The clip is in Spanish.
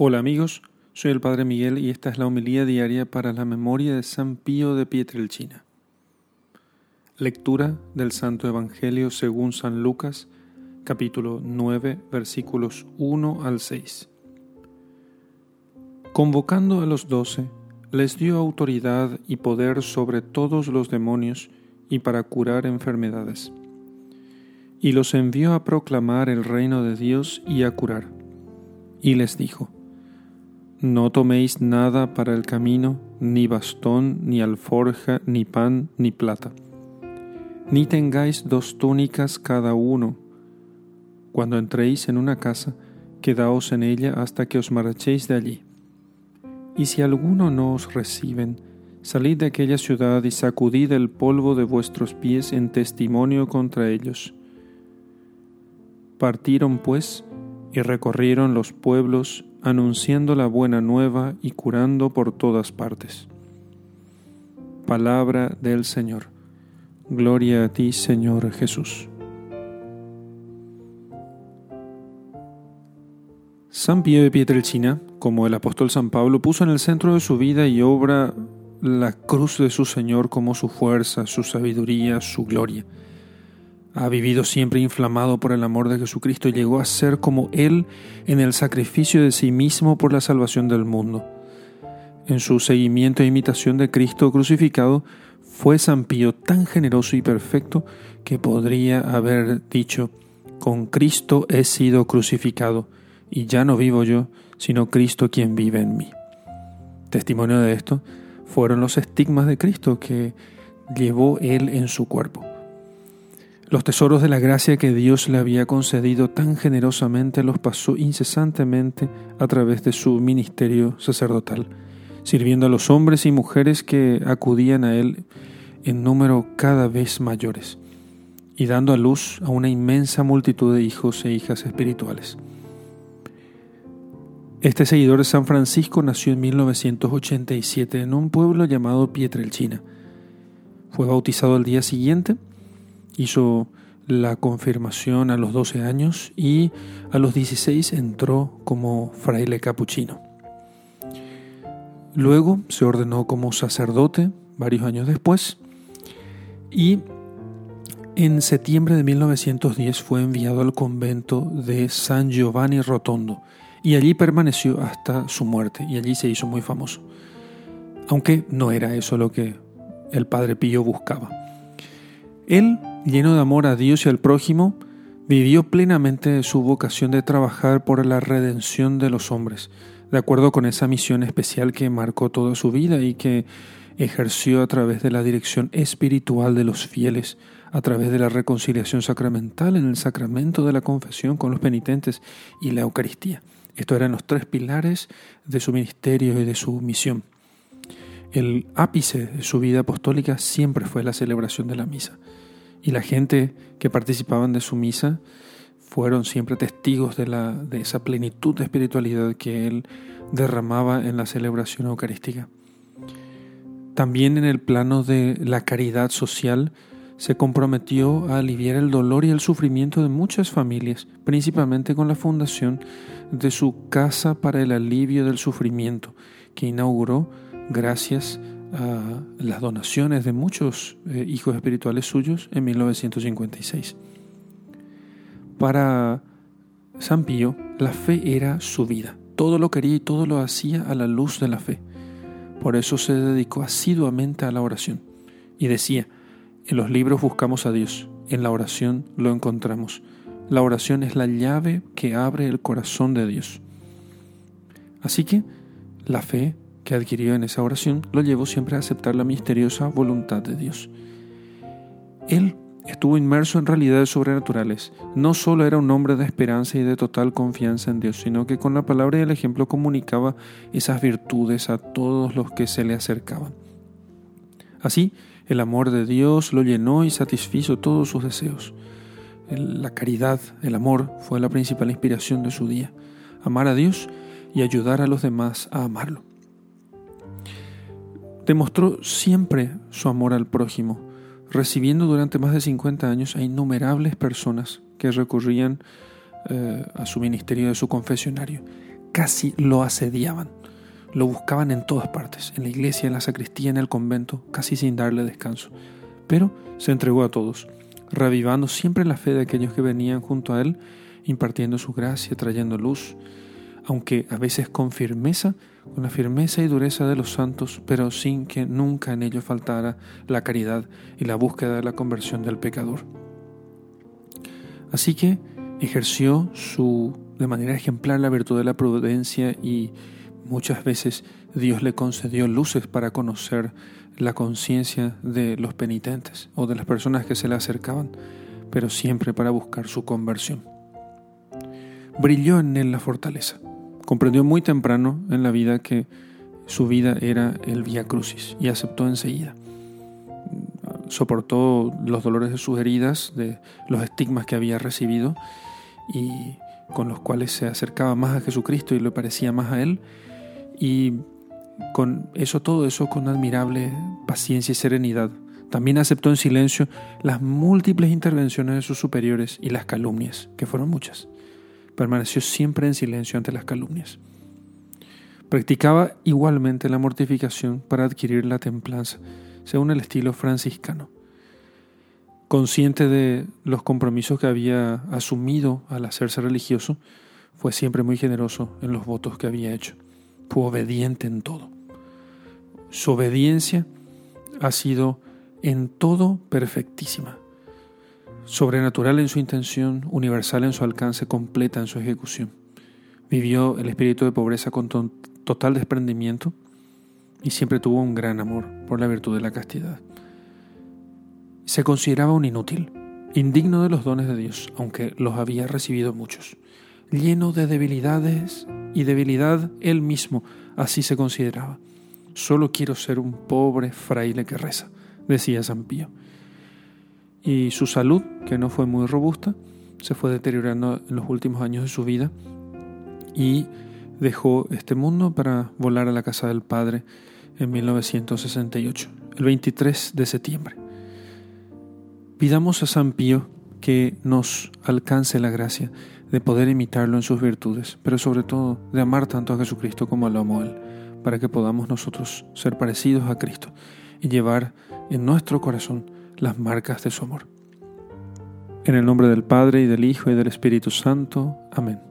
Hola amigos, soy el Padre Miguel y esta es la homilía diaria para la memoria de San Pío de Pietrelcina. Lectura del Santo Evangelio según San Lucas, capítulo 9, versículos 1 al 6. Convocando a los doce, les dio autoridad y poder sobre todos los demonios y para curar enfermedades. Y los envió a proclamar el reino de Dios y a curar. Y les dijo, no toméis nada para el camino, ni bastón, ni alforja, ni pan, ni plata. Ni tengáis dos túnicas cada uno. Cuando entréis en una casa, quedaos en ella hasta que os marchéis de allí. Y si alguno no os reciben, salid de aquella ciudad y sacudid el polvo de vuestros pies en testimonio contra ellos. Partieron pues y recorrieron los pueblos anunciando la buena nueva y curando por todas partes. Palabra del Señor. Gloria a ti, Señor Jesús. San Pío de Pietrelcina, como el apóstol San Pablo, puso en el centro de su vida y obra la cruz de su Señor como su fuerza, su sabiduría, su gloria. Ha vivido siempre inflamado por el amor de Jesucristo y llegó a ser como Él en el sacrificio de sí mismo por la salvación del mundo. En su seguimiento e imitación de Cristo crucificado, fue San Pío tan generoso y perfecto que podría haber dicho, con Cristo he sido crucificado, y ya no vivo yo, sino Cristo quien vive en mí. Testimonio de esto fueron los estigmas de Cristo que llevó Él en su cuerpo. Los tesoros de la gracia que Dios le había concedido tan generosamente los pasó incesantemente a través de su ministerio sacerdotal, sirviendo a los hombres y mujeres que acudían a él en número cada vez mayores, y dando a luz a una inmensa multitud de hijos e hijas espirituales. Este seguidor de San Francisco nació en 1987 en un pueblo llamado Pietrelcina. Fue bautizado al día siguiente hizo la confirmación a los 12 años y a los 16 entró como fraile capuchino. Luego se ordenó como sacerdote varios años después y en septiembre de 1910 fue enviado al convento de San Giovanni Rotondo y allí permaneció hasta su muerte y allí se hizo muy famoso. Aunque no era eso lo que el padre Pío buscaba. Él lleno de amor a Dios y al prójimo, vivió plenamente su vocación de trabajar por la redención de los hombres, de acuerdo con esa misión especial que marcó toda su vida y que ejerció a través de la dirección espiritual de los fieles, a través de la reconciliación sacramental en el sacramento de la confesión con los penitentes y la Eucaristía. Estos eran los tres pilares de su ministerio y de su misión. El ápice de su vida apostólica siempre fue la celebración de la misa y la gente que participaban de su misa fueron siempre testigos de, la, de esa plenitud de espiritualidad que él derramaba en la celebración eucarística. También en el plano de la caridad social se comprometió a aliviar el dolor y el sufrimiento de muchas familias, principalmente con la fundación de su Casa para el Alivio del Sufrimiento, que inauguró gracias a las donaciones de muchos eh, hijos espirituales suyos en 1956. Para San Pío, la fe era su vida. Todo lo quería y todo lo hacía a la luz de la fe. Por eso se dedicó asiduamente a la oración. Y decía, en los libros buscamos a Dios, en la oración lo encontramos. La oración es la llave que abre el corazón de Dios. Así que la fe que adquirió en esa oración lo llevó siempre a aceptar la misteriosa voluntad de Dios. Él estuvo inmerso en realidades sobrenaturales. No solo era un hombre de esperanza y de total confianza en Dios, sino que con la palabra y el ejemplo comunicaba esas virtudes a todos los que se le acercaban. Así, el amor de Dios lo llenó y satisfizo todos sus deseos. La caridad, el amor, fue la principal inspiración de su día. Amar a Dios y ayudar a los demás a amarlo demostró siempre su amor al prójimo, recibiendo durante más de 50 años a innumerables personas que recurrían eh, a su ministerio de su confesionario. casi lo asediaban. Lo buscaban en todas partes, en la iglesia, en la sacristía, en el convento, casi sin darle descanso. Pero se entregó a todos, revivando siempre la fe de aquellos que venían junto a él, impartiendo su gracia, trayendo luz, aunque a veces con firmeza, con la firmeza y dureza de los santos, pero sin que nunca en ellos faltara la caridad y la búsqueda de la conversión del pecador. Así que ejerció su de manera ejemplar la virtud de la prudencia y muchas veces Dios le concedió luces para conocer la conciencia de los penitentes o de las personas que se le acercaban, pero siempre para buscar su conversión. Brilló en él la fortaleza. Comprendió muy temprano en la vida que su vida era el Vía Crucis y aceptó enseguida. Soportó los dolores de sus heridas, de los estigmas que había recibido y con los cuales se acercaba más a Jesucristo y le parecía más a Él. Y con eso, todo eso con admirable paciencia y serenidad. También aceptó en silencio las múltiples intervenciones de sus superiores y las calumnias, que fueron muchas. Permaneció siempre en silencio ante las calumnias. Practicaba igualmente la mortificación para adquirir la templanza, según el estilo franciscano consciente de los compromisos que había asumido al hacerse religioso, fue siempre muy generoso en los votos que había hecho. Fue obediente en todo. Su obediencia ha sido en todo perfectísima. Sobrenatural en su intención, universal en su alcance, completa en su ejecución. Vivió el espíritu de pobreza con total desprendimiento y siempre tuvo un gran amor por la virtud de la castidad se consideraba un inútil, indigno de los dones de Dios, aunque los había recibido muchos, lleno de debilidades y debilidad él mismo, así se consideraba. Solo quiero ser un pobre fraile que reza, decía San Pío. Y su salud, que no fue muy robusta, se fue deteriorando en los últimos años de su vida y dejó este mundo para volar a la casa del Padre en 1968, el 23 de septiembre. Pidamos a San Pío que nos alcance la gracia de poder imitarlo en sus virtudes, pero sobre todo de amar tanto a Jesucristo como lo amó Él, para que podamos nosotros ser parecidos a Cristo y llevar en nuestro corazón las marcas de su amor. En el nombre del Padre y del Hijo y del Espíritu Santo. Amén.